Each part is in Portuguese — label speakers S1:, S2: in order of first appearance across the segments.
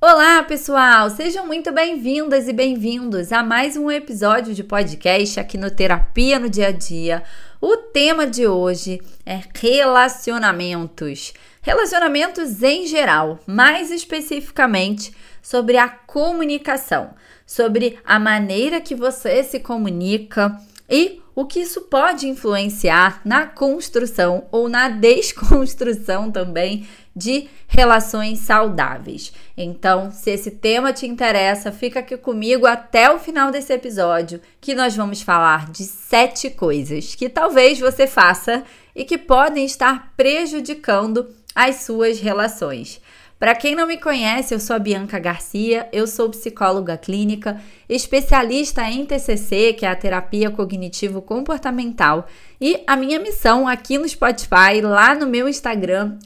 S1: Olá, pessoal! Sejam muito bem-vindas e bem-vindos a mais um episódio de podcast aqui no Terapia no Dia a Dia. O tema de hoje é relacionamentos. Relacionamentos em geral, mais especificamente sobre a comunicação, sobre a maneira que você se comunica e o que isso pode influenciar na construção ou na desconstrução também de relações saudáveis. Então, se esse tema te interessa, fica aqui comigo até o final desse episódio, que nós vamos falar de sete coisas que talvez você faça e que podem estar prejudicando as suas relações. Para quem não me conhece, eu sou a Bianca Garcia, eu sou psicóloga clínica, especialista em TCC, que é a terapia cognitivo comportamental, e a minha missão aqui no Spotify, lá no meu Instagram,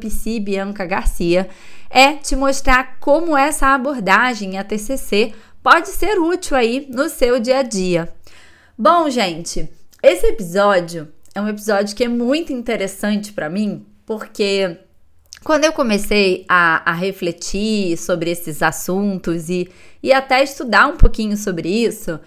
S1: @psibiancagarcia, é te mostrar como essa abordagem, a TCC, pode ser útil aí no seu dia a dia. Bom, gente, esse episódio é um episódio que é muito interessante para mim, porque quando eu comecei a, a, refletir sobre esses assuntos e, e até estudar um pouquinho sobre isso,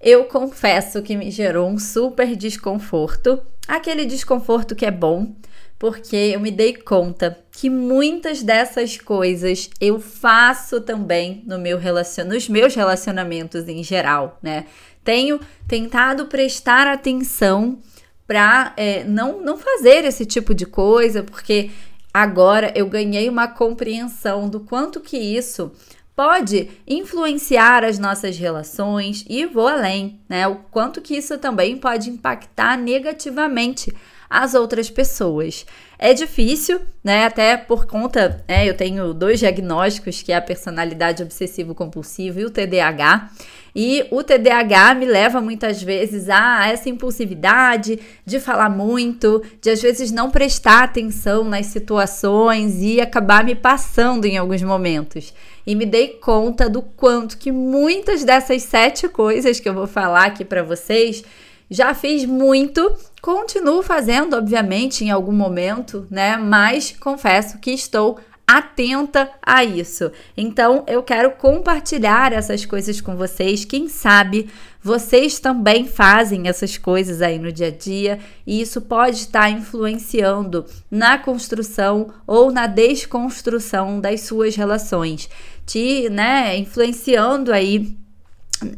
S1: eu confesso que me gerou um super desconforto. Aquele desconforto que é bom, porque eu me dei conta que muitas dessas coisas eu faço também no meu relacion... nos meus relacionamentos em geral, né? Tenho tentado prestar atenção para é, não, não fazer esse tipo de coisa, porque Agora eu ganhei uma compreensão do quanto que isso pode influenciar as nossas relações e vou além, né? O quanto que isso também pode impactar negativamente as outras pessoas. É difícil, né? Até por conta, né? Eu tenho dois diagnósticos, que é a personalidade obsessivo-compulsiva e o TDAH. E o TDAH me leva muitas vezes a essa impulsividade de falar muito, de às vezes não prestar atenção nas situações e acabar me passando em alguns momentos. E me dei conta do quanto que muitas dessas sete coisas que eu vou falar aqui para vocês já fiz muito, continuo fazendo, obviamente, em algum momento, né? Mas confesso que estou atenta a isso. Então, eu quero compartilhar essas coisas com vocês. Quem sabe vocês também fazem essas coisas aí no dia a dia e isso pode estar influenciando na construção ou na desconstrução das suas relações, te, né, influenciando aí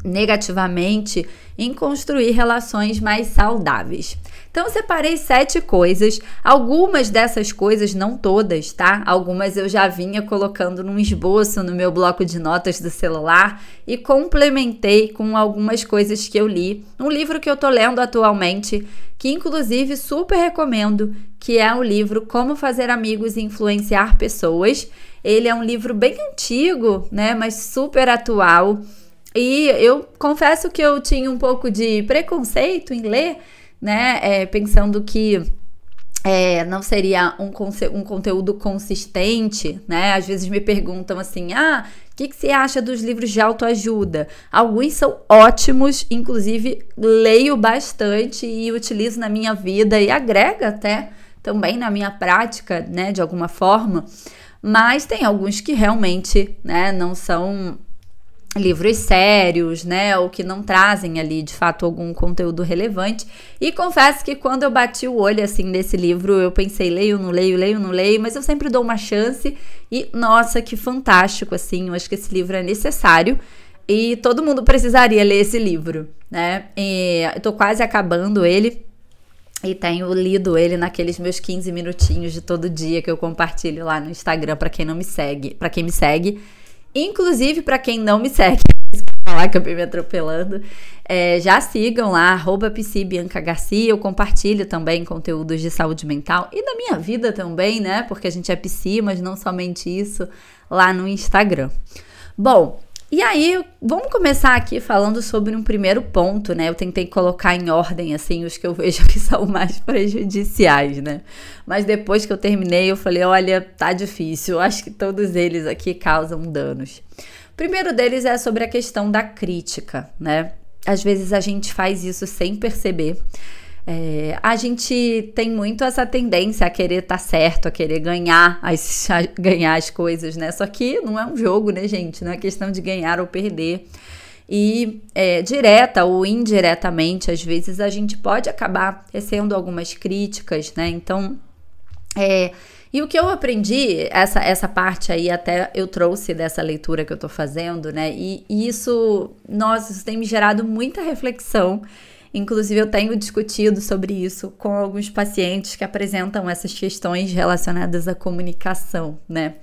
S1: negativamente em construir relações mais saudáveis. Então, separei sete coisas. Algumas dessas coisas, não todas, tá? Algumas eu já vinha colocando num esboço no meu bloco de notas do celular e complementei com algumas coisas que eu li. Um livro que eu tô lendo atualmente, que inclusive super recomendo, que é o livro Como Fazer Amigos e Influenciar Pessoas. Ele é um livro bem antigo, né? Mas super atual. E eu confesso que eu tinha um pouco de preconceito em ler né? É, pensando que é, não seria um, um conteúdo consistente, né? Às vezes me perguntam assim: ah, o que, que você acha dos livros de autoajuda? Alguns são ótimos, inclusive leio bastante e utilizo na minha vida e agrega até também na minha prática, né, de alguma forma. Mas tem alguns que realmente, né, não são livros sérios, né, ou que não trazem ali de fato algum conteúdo relevante. E confesso que quando eu bati o olho assim nesse livro, eu pensei, leio, não leio, leio, não leio, mas eu sempre dou uma chance e nossa, que fantástico assim, eu acho que esse livro é necessário. E todo mundo precisaria ler esse livro, né? E eu tô quase acabando ele. E tenho lido ele naqueles meus 15 minutinhos de todo dia que eu compartilho lá no Instagram para quem não me segue, para quem me segue. Inclusive, para quem não me segue, falar eu me atropelando, é, já sigam lá, arroba Garcia. Eu compartilho também conteúdos de saúde mental e da minha vida também, né? Porque a gente é psi, mas não somente isso, lá no Instagram. Bom, e aí, vamos começar aqui falando sobre um primeiro ponto, né? Eu tentei colocar em ordem, assim, os que eu vejo que são mais prejudiciais, né? Mas depois que eu terminei, eu falei: olha, tá difícil, acho que todos eles aqui causam danos. O primeiro deles é sobre a questão da crítica, né? Às vezes a gente faz isso sem perceber. É, a gente tem muito essa tendência a querer estar tá certo, a querer ganhar as, a, ganhar as coisas, né? Só que não é um jogo, né, gente? Não é questão de ganhar ou perder. E é, direta ou indiretamente, às vezes a gente pode acabar recebendo algumas críticas, né? Então, é, e o que eu aprendi, essa, essa parte aí até eu trouxe dessa leitura que eu tô fazendo, né? E, e isso, nossa, isso tem me gerado muita reflexão Inclusive, eu tenho discutido sobre isso com alguns pacientes que apresentam essas questões relacionadas à comunicação, né?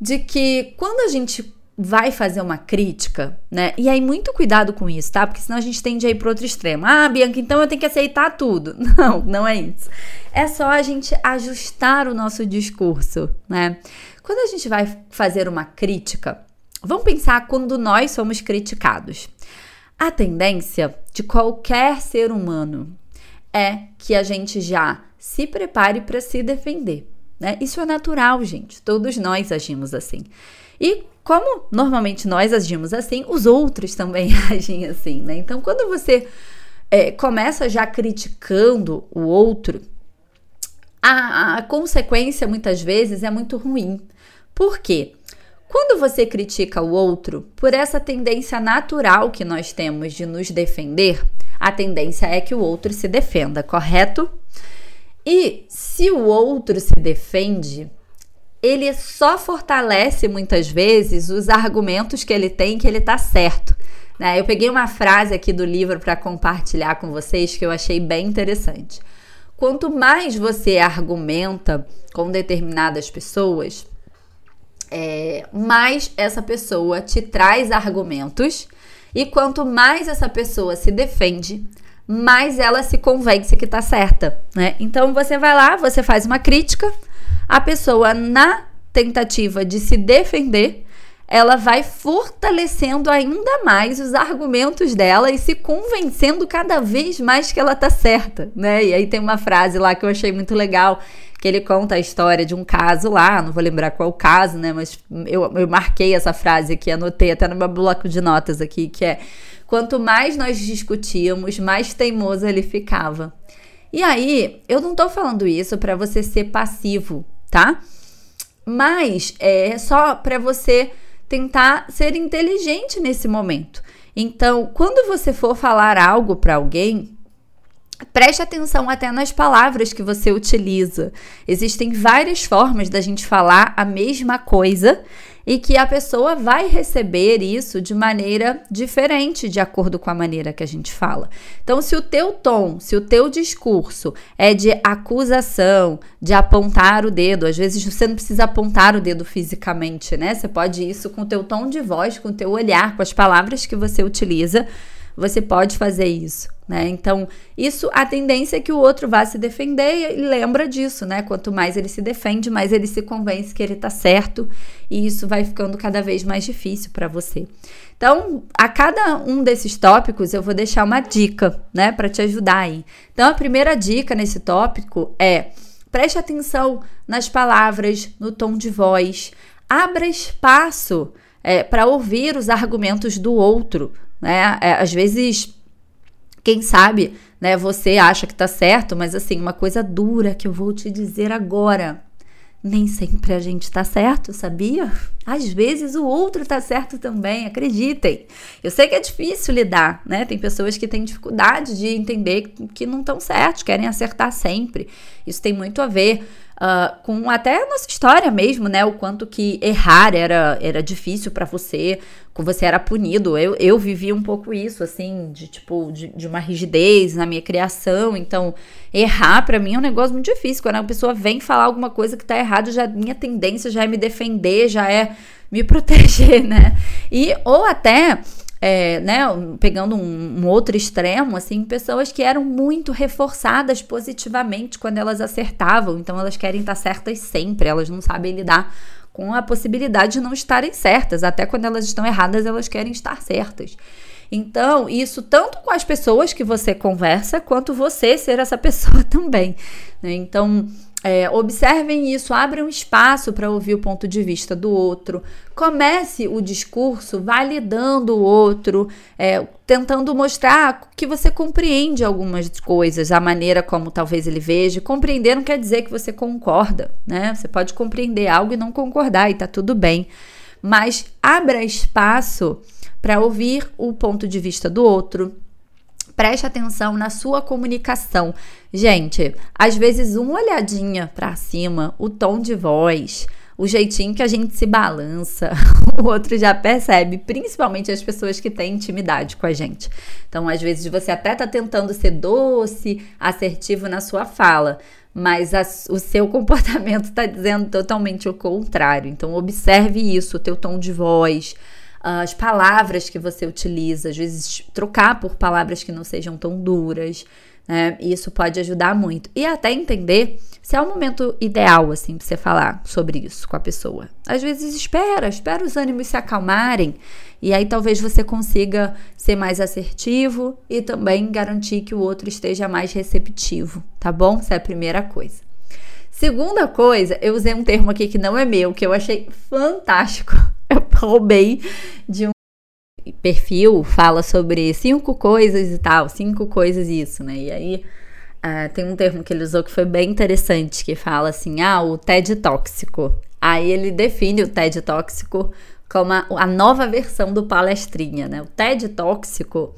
S1: De que quando a gente vai fazer uma crítica, né? E aí, muito cuidado com isso, tá? Porque senão a gente tende a ir para outro extremo. Ah, Bianca, então eu tenho que aceitar tudo. Não, não é isso. É só a gente ajustar o nosso discurso, né? Quando a gente vai fazer uma crítica, vamos pensar quando nós somos criticados. A tendência de qualquer ser humano é que a gente já se prepare para se defender. Né? Isso é natural, gente. Todos nós agimos assim. E como normalmente nós agimos assim, os outros também agem assim, né? Então, quando você é, começa já criticando o outro, a, a consequência muitas vezes é muito ruim. Por quê? Quando você critica o outro por essa tendência natural que nós temos de nos defender, a tendência é que o outro se defenda, correto? E se o outro se defende, ele só fortalece muitas vezes os argumentos que ele tem que ele tá certo. Né? Eu peguei uma frase aqui do livro para compartilhar com vocês que eu achei bem interessante. Quanto mais você argumenta com determinadas pessoas, é, mais essa pessoa te traz argumentos e quanto mais essa pessoa se defende, mais ela se convence que tá certa, né? Então você vai lá, você faz uma crítica, a pessoa na tentativa de se defender, ela vai fortalecendo ainda mais os argumentos dela e se convencendo cada vez mais que ela tá certa, né? E aí tem uma frase lá que eu achei muito legal, que ele conta a história de um caso lá, não vou lembrar qual caso, né? Mas eu, eu marquei essa frase aqui, anotei até no meu bloco de notas aqui, que é quanto mais nós discutíamos, mais teimoso ele ficava. E aí, eu não tô falando isso para você ser passivo, tá? Mas é só para você tentar ser inteligente nesse momento. Então, quando você for falar algo para alguém, Preste atenção até nas palavras que você utiliza. Existem várias formas da gente falar a mesma coisa e que a pessoa vai receber isso de maneira diferente de acordo com a maneira que a gente fala. Então, se o teu tom, se o teu discurso é de acusação, de apontar o dedo, às vezes você não precisa apontar o dedo fisicamente, né? Você pode isso com o teu tom de voz, com o teu olhar, com as palavras que você utiliza você pode fazer isso, né? Então, isso a tendência é que o outro vá se defender e lembra disso, né? Quanto mais ele se defende, mais ele se convence que ele tá certo e isso vai ficando cada vez mais difícil para você. Então, a cada um desses tópicos eu vou deixar uma dica, né, para te ajudar aí. Então, a primeira dica nesse tópico é preste atenção nas palavras, no tom de voz, abra espaço é, para ouvir os argumentos do outro, né? É, às vezes, quem sabe, né, você acha que tá certo, mas assim, uma coisa dura que eu vou te dizer agora. Nem sempre a gente tá certo, sabia? Às vezes o outro tá certo também, acreditem. Eu sei que é difícil lidar, né? Tem pessoas que têm dificuldade de entender que não estão certos, querem acertar sempre. Isso tem muito a ver uh, com até a nossa história mesmo, né? O quanto que errar era, era difícil para você, que você era punido. Eu, eu vivi um pouco isso, assim, de tipo, de, de uma rigidez na minha criação. Então, errar para mim é um negócio muito difícil. Quando a pessoa vem falar alguma coisa que tá errado, já minha tendência já é me defender, já é me proteger, né? E ou até é, né, pegando um, um, outro extremo, assim, pessoas que eram muito reforçadas positivamente quando elas acertavam, então elas querem estar certas sempre, elas não sabem lidar com a possibilidade de não estarem certas, até quando elas estão erradas, elas querem estar certas. Então, isso tanto com as pessoas que você conversa, quanto você ser essa pessoa também. Né? Então, é, observem isso, abram espaço para ouvir o ponto de vista do outro. Comece o discurso validando o outro, é, tentando mostrar que você compreende algumas coisas, a maneira como talvez ele veja. Compreender não quer dizer que você concorda, né? Você pode compreender algo e não concordar e tá tudo bem. Mas abra espaço para ouvir o ponto de vista do outro, Preste atenção na sua comunicação. Gente, às vezes uma olhadinha para cima, o tom de voz, o jeitinho que a gente se balança, o outro já percebe, principalmente as pessoas que têm intimidade com a gente. Então, às vezes você até tá tentando ser doce, assertivo na sua fala, mas a, o seu comportamento está dizendo totalmente o contrário. Então, observe isso, o teu tom de voz, as palavras que você utiliza, às vezes trocar por palavras que não sejam tão duras, né? Isso pode ajudar muito. E até entender se é o momento ideal, assim, pra você falar sobre isso com a pessoa. Às vezes espera, espera os ânimos se acalmarem. E aí talvez você consiga ser mais assertivo e também garantir que o outro esteja mais receptivo, tá bom? Essa é a primeira coisa. Segunda coisa, eu usei um termo aqui que não é meu, que eu achei fantástico. Roubei de um perfil, fala sobre cinco coisas e tal, cinco coisas isso, né? E aí uh, tem um termo que ele usou que foi bem interessante, que fala assim, ah, o TED tóxico. Aí ele define o TED tóxico como a, a nova versão do palestrinha, né? O TED tóxico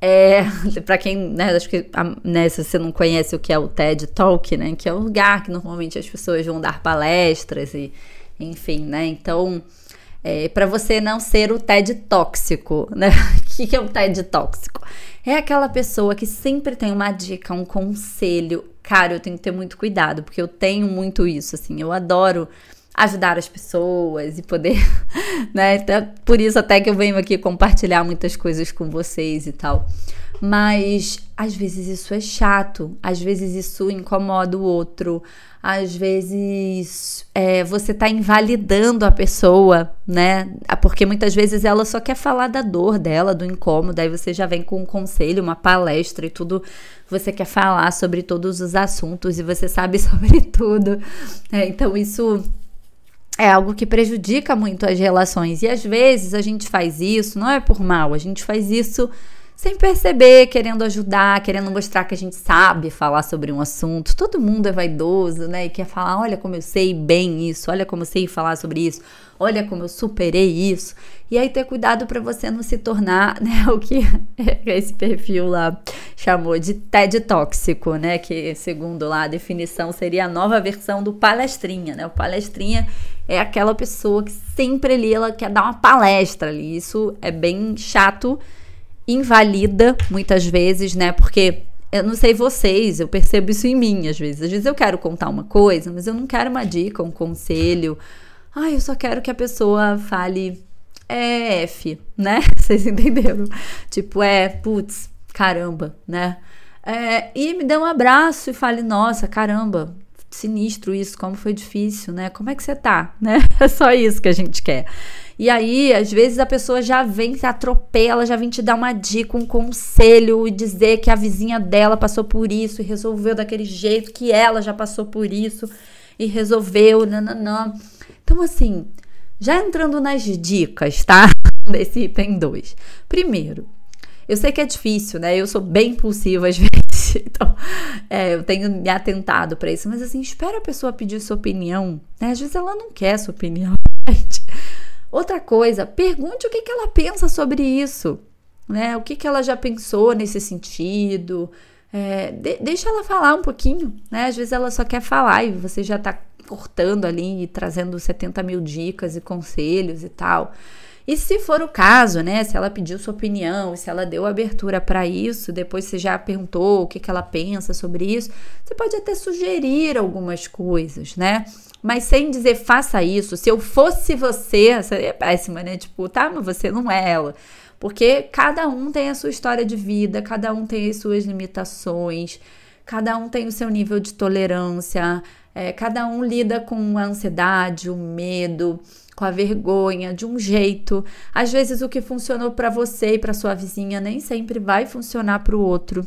S1: é, para quem, né, acho que né, se você não conhece o que é o TED Talk, né, que é um lugar que normalmente as pessoas vão dar palestras e, enfim, né, então, é, para você não ser o TED tóxico, né, o que, é o TED tóxico? É aquela pessoa que sempre tem uma dica, um conselho, cara, eu tenho que ter muito cuidado, porque eu tenho muito isso, assim, eu adoro ajudar as pessoas e poder, né? Então, por isso até que eu venho aqui compartilhar muitas coisas com vocês e tal. Mas às vezes isso é chato, às vezes isso incomoda o outro, às vezes é, você tá invalidando a pessoa, né? Porque muitas vezes ela só quer falar da dor dela, do incômodo, aí você já vem com um conselho, uma palestra e tudo. Você quer falar sobre todos os assuntos e você sabe sobre tudo. É, então isso é algo que prejudica muito as relações. E às vezes a gente faz isso, não é por mal, a gente faz isso sem perceber, querendo ajudar, querendo mostrar que a gente sabe falar sobre um assunto. Todo mundo é vaidoso, né? E quer falar: olha como eu sei bem isso, olha como eu sei falar sobre isso, olha como eu superei isso. E aí ter cuidado para você não se tornar, né, o que esse perfil lá chamou de TED tóxico, né? Que segundo lá a definição seria a nova versão do palestrinha, né? O palestrinha é aquela pessoa que sempre ali ela quer dar uma palestra ali. Isso é bem chato invalida muitas vezes, né? Porque eu não sei vocês, eu percebo isso em mim às vezes. Às vezes eu quero contar uma coisa, mas eu não quero uma dica, um conselho. Ai, eu só quero que a pessoa fale é F, né? Vocês entenderam? Tipo, é, putz, caramba, né? É, e me dê um abraço e fale, nossa, caramba, sinistro isso, como foi difícil, né? Como é que você tá, né? É só isso que a gente quer. E aí, às vezes a pessoa já vem, se atropela, já vem te dar uma dica, um conselho e dizer que a vizinha dela passou por isso e resolveu daquele jeito, que ela já passou por isso e resolveu, nananã. Então, assim, já entrando nas dicas, tá? Desse item 2. Primeiro, eu sei que é difícil, né? Eu sou bem impulsiva às vezes, então é, eu tenho me atentado para isso. Mas assim, espera a pessoa pedir sua opinião, né? Às vezes ela não quer sua opinião, gente. Outra coisa, pergunte o que, que ela pensa sobre isso, né? O que, que ela já pensou nesse sentido. É, de, deixa ela falar um pouquinho, né? Às vezes ela só quer falar e você já tá cortando ali e trazendo 70 mil dicas e conselhos e tal. E se for o caso, né, se ela pediu sua opinião, se ela deu abertura para isso, depois você já perguntou o que, que ela pensa sobre isso, você pode até sugerir algumas coisas, né? Mas sem dizer faça isso. Se eu fosse você, essa é péssima, né? Tipo, tá, mas você não é ela. Porque cada um tem a sua história de vida, cada um tem as suas limitações, cada um tem o seu nível de tolerância, é, cada um lida com a ansiedade, o medo com a vergonha, de um jeito. Às vezes o que funcionou para você e para sua vizinha nem sempre vai funcionar para o outro.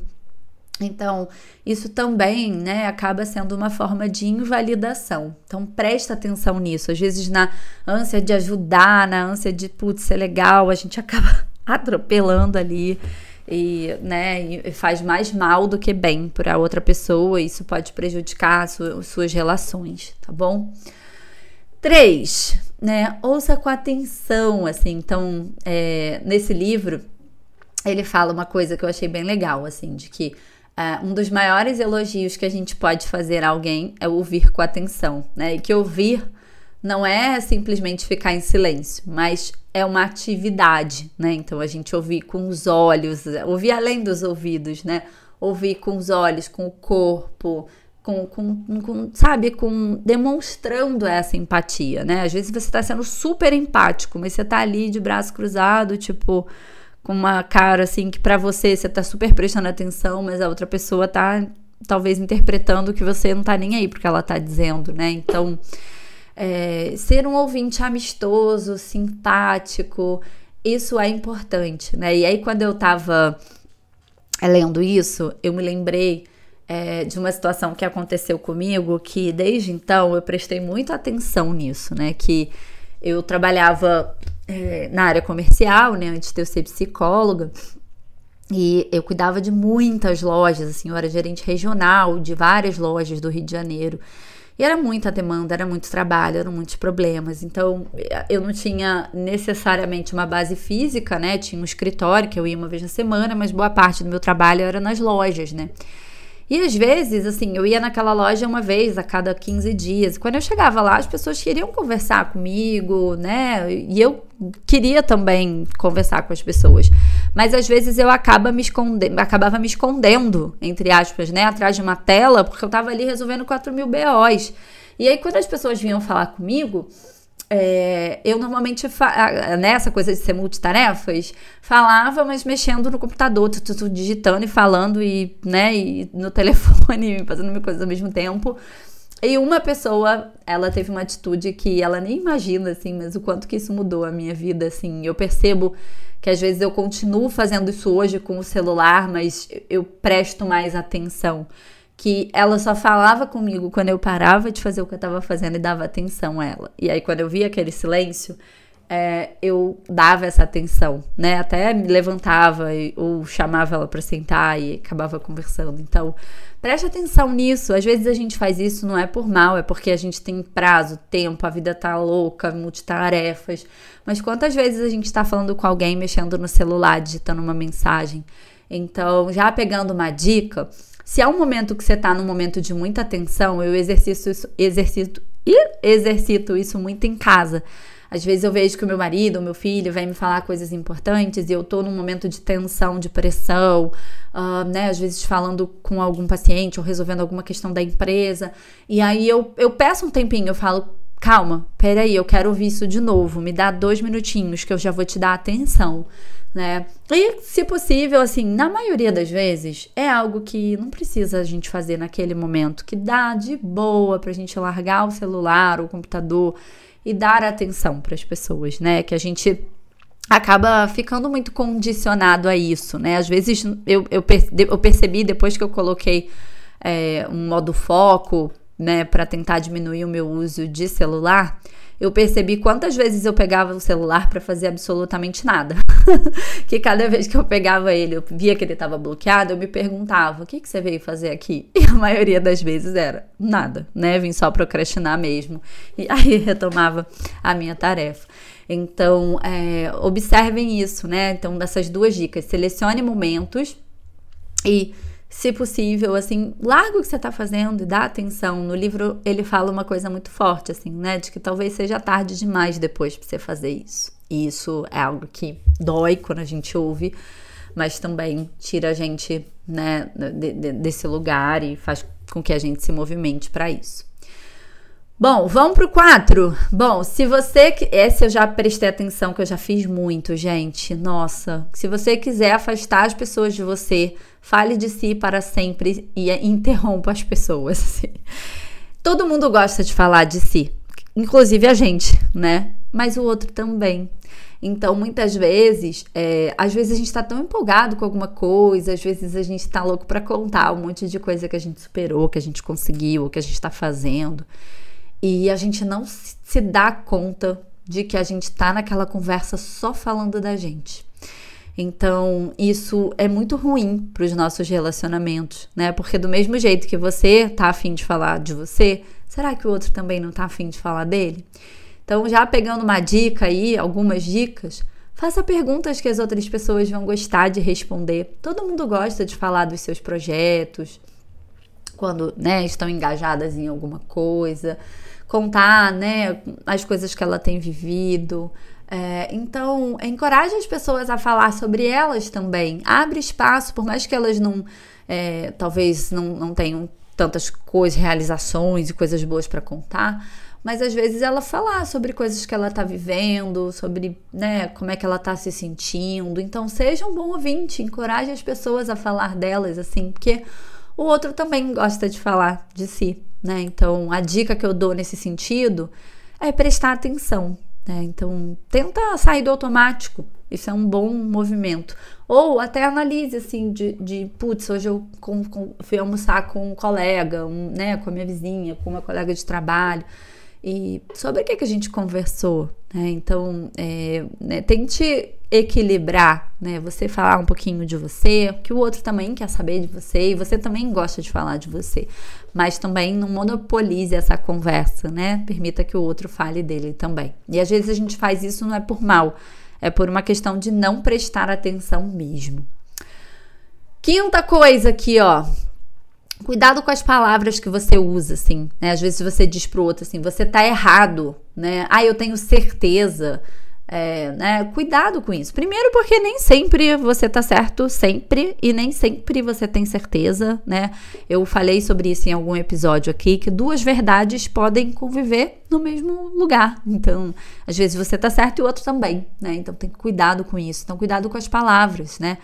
S1: Então, isso também, né, acaba sendo uma forma de invalidação. Então, presta atenção nisso. Às vezes, na ânsia de ajudar, na ânsia de, putz, ser legal, a gente acaba atropelando ali e, né, e faz mais mal do que bem para outra pessoa. E isso pode prejudicar su suas relações, tá bom? Três, né, ouça com atenção, assim. Então, é, nesse livro, ele fala uma coisa que eu achei bem legal, assim, de que Uh, um dos maiores elogios que a gente pode fazer a alguém é ouvir com atenção, né? E que ouvir não é simplesmente ficar em silêncio, mas é uma atividade, né? Então a gente ouvir com os olhos, ouvir além dos ouvidos, né? Ouvir com os olhos, com o corpo, com, com, com sabe, com demonstrando essa empatia, né? Às vezes você está sendo super empático, mas você está ali de braço cruzado, tipo com uma cara assim que para você você tá super prestando atenção, mas a outra pessoa tá talvez interpretando que você não tá nem aí porque ela tá dizendo, né? Então, é, ser um ouvinte amistoso, simpático, isso é importante, né? E aí quando eu tava é, lendo isso, eu me lembrei é, de uma situação que aconteceu comigo que desde então eu prestei muita atenção nisso, né? Que eu trabalhava é, na área comercial, né, antes de eu ser psicóloga. E eu cuidava de muitas lojas, assim, eu era gerente regional de várias lojas do Rio de Janeiro. E era muita demanda, era muito trabalho, eram muitos problemas. Então, eu não tinha necessariamente uma base física, né? Tinha um escritório que eu ia uma vez na semana, mas boa parte do meu trabalho era nas lojas, né? E às vezes, assim, eu ia naquela loja uma vez a cada 15 dias. Quando eu chegava lá, as pessoas queriam conversar comigo, né? E eu queria também conversar com as pessoas. Mas às vezes eu acaba me esconde... acabava me escondendo, entre aspas, né? Atrás de uma tela, porque eu tava ali resolvendo 4 mil BOs. E aí, quando as pessoas vinham falar comigo, é, eu normalmente, nessa coisa de ser multitarefas, falava, mas mexendo no computador, tudo, tudo, digitando e falando, e, né, e no telefone, fazendo mil coisas ao mesmo tempo. E uma pessoa, ela teve uma atitude que ela nem imagina, assim, mas o quanto que isso mudou a minha vida, assim. Eu percebo que às vezes eu continuo fazendo isso hoje com o celular, mas eu presto mais atenção que ela só falava comigo quando eu parava de fazer o que eu estava fazendo e dava atenção a ela. E aí, quando eu via aquele silêncio, é, eu dava essa atenção, né? Até me levantava e, ou chamava ela para sentar e acabava conversando. Então, preste atenção nisso. Às vezes a gente faz isso não é por mal, é porque a gente tem prazo, tempo, a vida tá louca, multitarefas. Mas quantas vezes a gente está falando com alguém, mexendo no celular, digitando uma mensagem? Então, já pegando uma dica, se é um momento que você está num momento de muita tensão, eu exercito isso, exercito, exercito isso muito em casa. Às vezes eu vejo que o meu marido, o meu filho, vem me falar coisas importantes e eu tô num momento de tensão, de pressão, uh, né? Às vezes falando com algum paciente ou resolvendo alguma questão da empresa. E aí eu, eu peço um tempinho, eu falo, calma, peraí, eu quero ouvir isso de novo, me dá dois minutinhos que eu já vou te dar atenção né? E, se possível, assim, na maioria das vezes, é algo que não precisa a gente fazer naquele momento, que dá de boa pra gente largar o celular, o computador e dar atenção para as pessoas, né? Que a gente acaba ficando muito condicionado a isso, né? Às vezes eu, eu, eu percebi depois que eu coloquei é, um modo foco, né, para tentar diminuir o meu uso de celular eu percebi quantas vezes eu pegava o celular para fazer absolutamente nada. que cada vez que eu pegava ele, eu via que ele estava bloqueado, eu me perguntava: o que, que você veio fazer aqui? E a maioria das vezes era nada, né? Vim só procrastinar mesmo. E aí retomava a minha tarefa. Então, é, observem isso, né? Então, dessas duas dicas: selecione momentos e se possível, assim, larga o que você está fazendo e dá atenção. No livro ele fala uma coisa muito forte, assim, né? De que talvez seja tarde demais depois para você fazer isso. E isso é algo que dói quando a gente ouve, mas também tira a gente, né, de, de, desse lugar e faz com que a gente se movimente para isso. Bom, vamos pro 4. Bom, se você. Esse eu já prestei atenção, que eu já fiz muito, gente. Nossa. Se você quiser afastar as pessoas de você, fale de si para sempre e interrompa as pessoas. Todo mundo gosta de falar de si, inclusive a gente, né? mas o outro também. Então, muitas vezes, é, às vezes a gente está tão empolgado com alguma coisa, às vezes a gente está louco para contar um monte de coisa que a gente superou, que a gente conseguiu, que a gente está fazendo, e a gente não se dá conta de que a gente está naquela conversa só falando da gente. Então, isso é muito ruim para os nossos relacionamentos, né? Porque do mesmo jeito que você tá afim de falar de você, será que o outro também não tá afim de falar dele? Então, já pegando uma dica aí, algumas dicas, faça perguntas que as outras pessoas vão gostar de responder. Todo mundo gosta de falar dos seus projetos, quando né, estão engajadas em alguma coisa, contar né, as coisas que ela tem vivido. É, então, encoraje as pessoas a falar sobre elas também. Abre espaço, por mais que elas não, é, talvez não, não tenham tantas coisas, realizações e coisas boas para contar, mas às vezes ela falar sobre coisas que ela está vivendo, sobre né, como é que ela está se sentindo. Então, seja um bom ouvinte, encoraje as pessoas a falar delas, assim, porque o outro também gosta de falar de si, né? Então, a dica que eu dou nesse sentido é prestar atenção. Né? Então, tenta sair do automático. Isso é um bom movimento. Ou até analise assim, de, de putz, hoje eu com, com, fui almoçar com um colega, um, né, com a minha vizinha, com uma colega de trabalho. E sobre o que, que a gente conversou, né? Então, é, né, tente equilibrar, né? Você falar um pouquinho de você, que o outro também quer saber de você e você também gosta de falar de você. Mas também não monopolize essa conversa, né? Permita que o outro fale dele também. E às vezes a gente faz isso não é por mal, é por uma questão de não prestar atenção mesmo. Quinta coisa aqui, ó, Cuidado com as palavras que você usa, assim, né? Às vezes você diz pro outro assim, você tá errado, né? Ah, eu tenho certeza. É, né? Cuidado com isso. Primeiro, porque nem sempre você tá certo, sempre, e nem sempre você tem certeza, né? Eu falei sobre isso em algum episódio aqui, que duas verdades podem conviver no mesmo lugar. Então, às vezes você tá certo e o outro também, né? Então tem cuidado com isso. Então, cuidado com as palavras, né?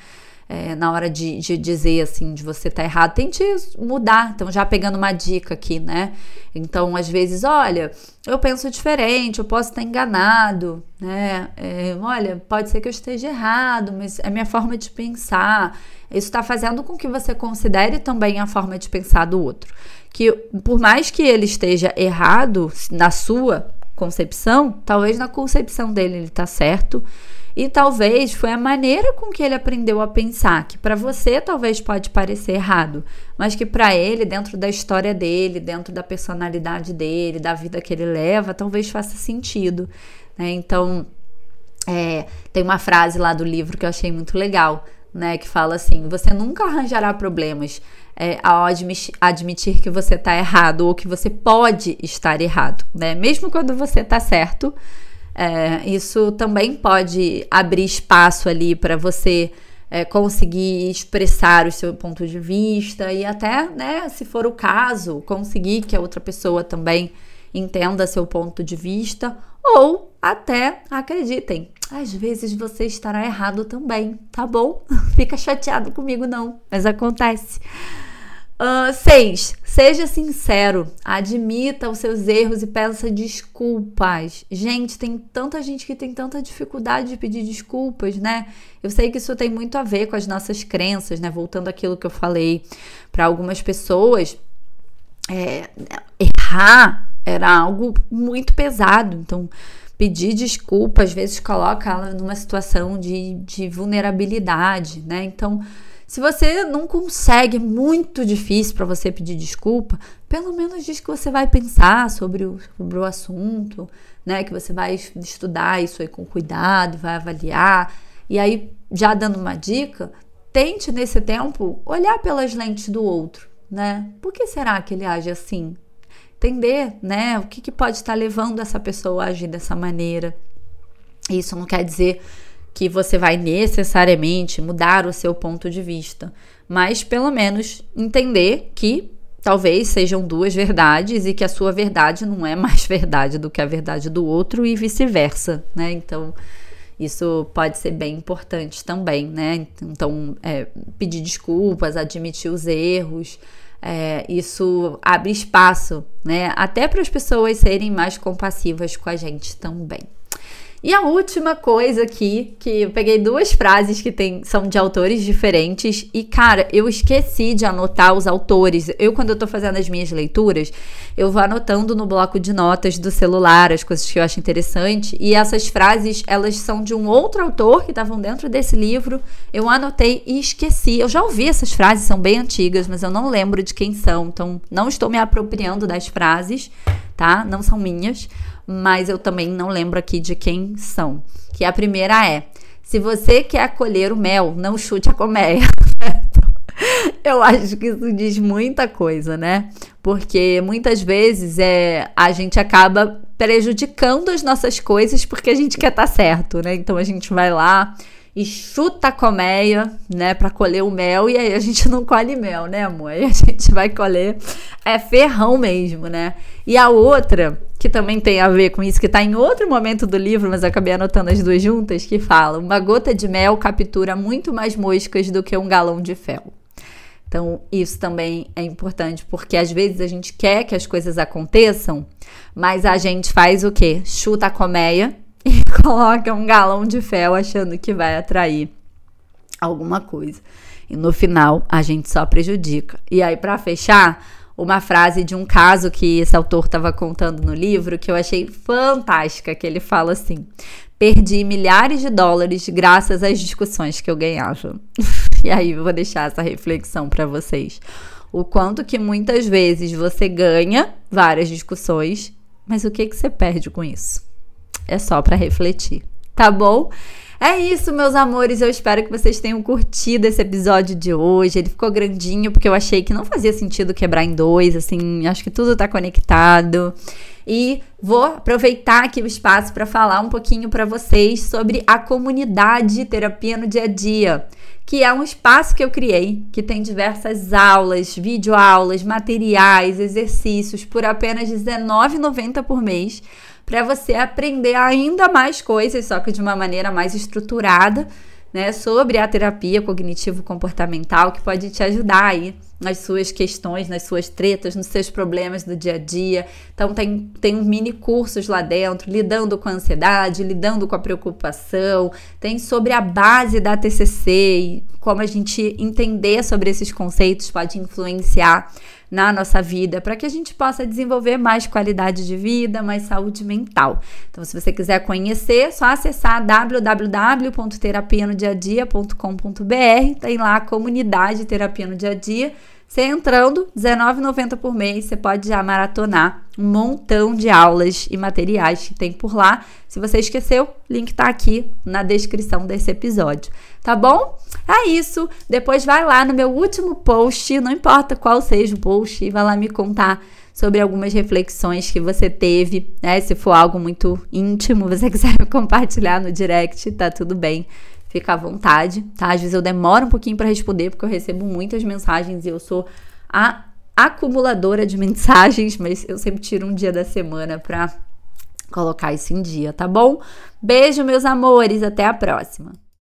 S1: É, na hora de, de, dizer assim, de você tá errado, tente mudar. Então, já pegando uma dica aqui, né? Então, às vezes, olha, eu penso diferente, eu posso estar enganado, né? É, olha, pode ser que eu esteja errado, mas é minha forma de pensar. Isso está fazendo com que você considere também a forma de pensar do outro. Que por mais que ele esteja errado na sua concepção, talvez na concepção dele ele está certo e talvez foi a maneira com que ele aprendeu a pensar, que para você talvez pode parecer errado, mas que para ele, dentro da história dele, dentro da personalidade dele, da vida que ele leva, talvez faça sentido. Né? Então, é, tem uma frase lá do livro que eu achei muito legal, né? Que fala assim: você nunca arranjará problemas é, ao admitir, admitir que você está errado ou que você pode estar errado, né? Mesmo quando você está certo é, isso também pode abrir espaço ali para você é, conseguir expressar o seu ponto de vista e até, né, se for o caso, conseguir que a outra pessoa também entenda seu ponto de vista ou até acreditem. Às vezes você estará errado também, tá bom? Fica chateado comigo não, mas acontece. Uh, seis, seja sincero, admita os seus erros e peça desculpas. Gente, tem tanta gente que tem tanta dificuldade de pedir desculpas, né? Eu sei que isso tem muito a ver com as nossas crenças, né? Voltando àquilo que eu falei, para algumas pessoas, é, errar era algo muito pesado. Então, pedir desculpa às vezes coloca ela numa situação de, de vulnerabilidade, né? Então, se você não consegue, é muito difícil para você pedir desculpa, pelo menos diz que você vai pensar sobre o, sobre o assunto, né? Que você vai estudar isso aí com cuidado, vai avaliar. E aí, já dando uma dica, tente nesse tempo olhar pelas lentes do outro, né? Por que será que ele age assim? Entender, né? O que, que pode estar levando essa pessoa a agir dessa maneira. Isso não quer dizer que você vai necessariamente mudar o seu ponto de vista, mas pelo menos entender que talvez sejam duas verdades e que a sua verdade não é mais verdade do que a verdade do outro e vice-versa, né? Então, isso pode ser bem importante também, né? Então, é, pedir desculpas, admitir os erros, é, isso abre espaço, né? Até para as pessoas serem mais compassivas com a gente também. E a última coisa aqui, que eu peguei duas frases que tem, são de autores diferentes e, cara, eu esqueci de anotar os autores. Eu, quando eu tô fazendo as minhas leituras, eu vou anotando no bloco de notas do celular as coisas que eu acho interessante e essas frases, elas são de um outro autor que estavam dentro desse livro. Eu anotei e esqueci. Eu já ouvi essas frases, são bem antigas, mas eu não lembro de quem são, então não estou me apropriando das frases, tá? Não são minhas mas eu também não lembro aqui de quem são. Que a primeira é: se você quer colher o mel, não chute a colmeia. eu acho que isso diz muita coisa, né? Porque muitas vezes é a gente acaba prejudicando as nossas coisas porque a gente quer estar tá certo, né? Então a gente vai lá e chuta a colmeia, né, para colher o mel, e aí a gente não colhe mel, né, amor? Aí a gente vai colher é ferrão mesmo, né? E a outra, que também tem a ver com isso, que tá em outro momento do livro, mas acabei anotando as duas juntas, que fala: uma gota de mel captura muito mais moscas do que um galão de fel. Então, isso também é importante, porque às vezes a gente quer que as coisas aconteçam, mas a gente faz o quê? Chuta a colmeia e coloca um galão de fel achando que vai atrair alguma coisa. E no final a gente só prejudica. E aí, para fechar, uma frase de um caso que esse autor estava contando no livro que eu achei fantástica, que ele fala assim: "Perdi milhares de dólares graças às discussões que eu ganhava". e aí eu vou deixar essa reflexão para vocês. O quanto que muitas vezes você ganha várias discussões, mas o que que você perde com isso? É só para refletir, tá bom? É isso, meus amores. Eu espero que vocês tenham curtido esse episódio de hoje. Ele ficou grandinho porque eu achei que não fazia sentido quebrar em dois, assim, acho que tudo tá conectado. E vou aproveitar aqui o espaço para falar um pouquinho para vocês sobre a comunidade Terapia no Dia a Dia, que é um espaço que eu criei, que tem diversas aulas, videoaulas, materiais, exercícios por apenas R$19,90 por mês para você aprender ainda mais coisas, só que de uma maneira mais estruturada, né, sobre a terapia cognitivo-comportamental, que pode te ajudar aí nas suas questões, nas suas tretas, nos seus problemas do dia a dia. Então tem, tem mini cursos lá dentro, lidando com a ansiedade, lidando com a preocupação, tem sobre a base da TCC e como a gente entender sobre esses conceitos pode influenciar na nossa vida, para que a gente possa desenvolver mais qualidade de vida, mais saúde mental. Então, se você quiser conhecer, é só acessar www.terapianodiadia.com.br, tem lá a comunidade Terapia no Dia a Dia você entrando, R$19,90 por mês, você pode já maratonar um montão de aulas e materiais que tem por lá. Se você esqueceu, link tá aqui na descrição desse episódio, tá bom? É isso. Depois vai lá no meu último post, não importa qual seja o post, e vai lá me contar sobre algumas reflexões que você teve, né? Se for algo muito íntimo, você quiser compartilhar no direct, tá tudo bem fica à vontade, tá? Às vezes eu demoro um pouquinho para responder porque eu recebo muitas mensagens e eu sou a acumuladora de mensagens, mas eu sempre tiro um dia da semana para colocar isso em dia, tá bom? Beijo, meus amores, até a próxima.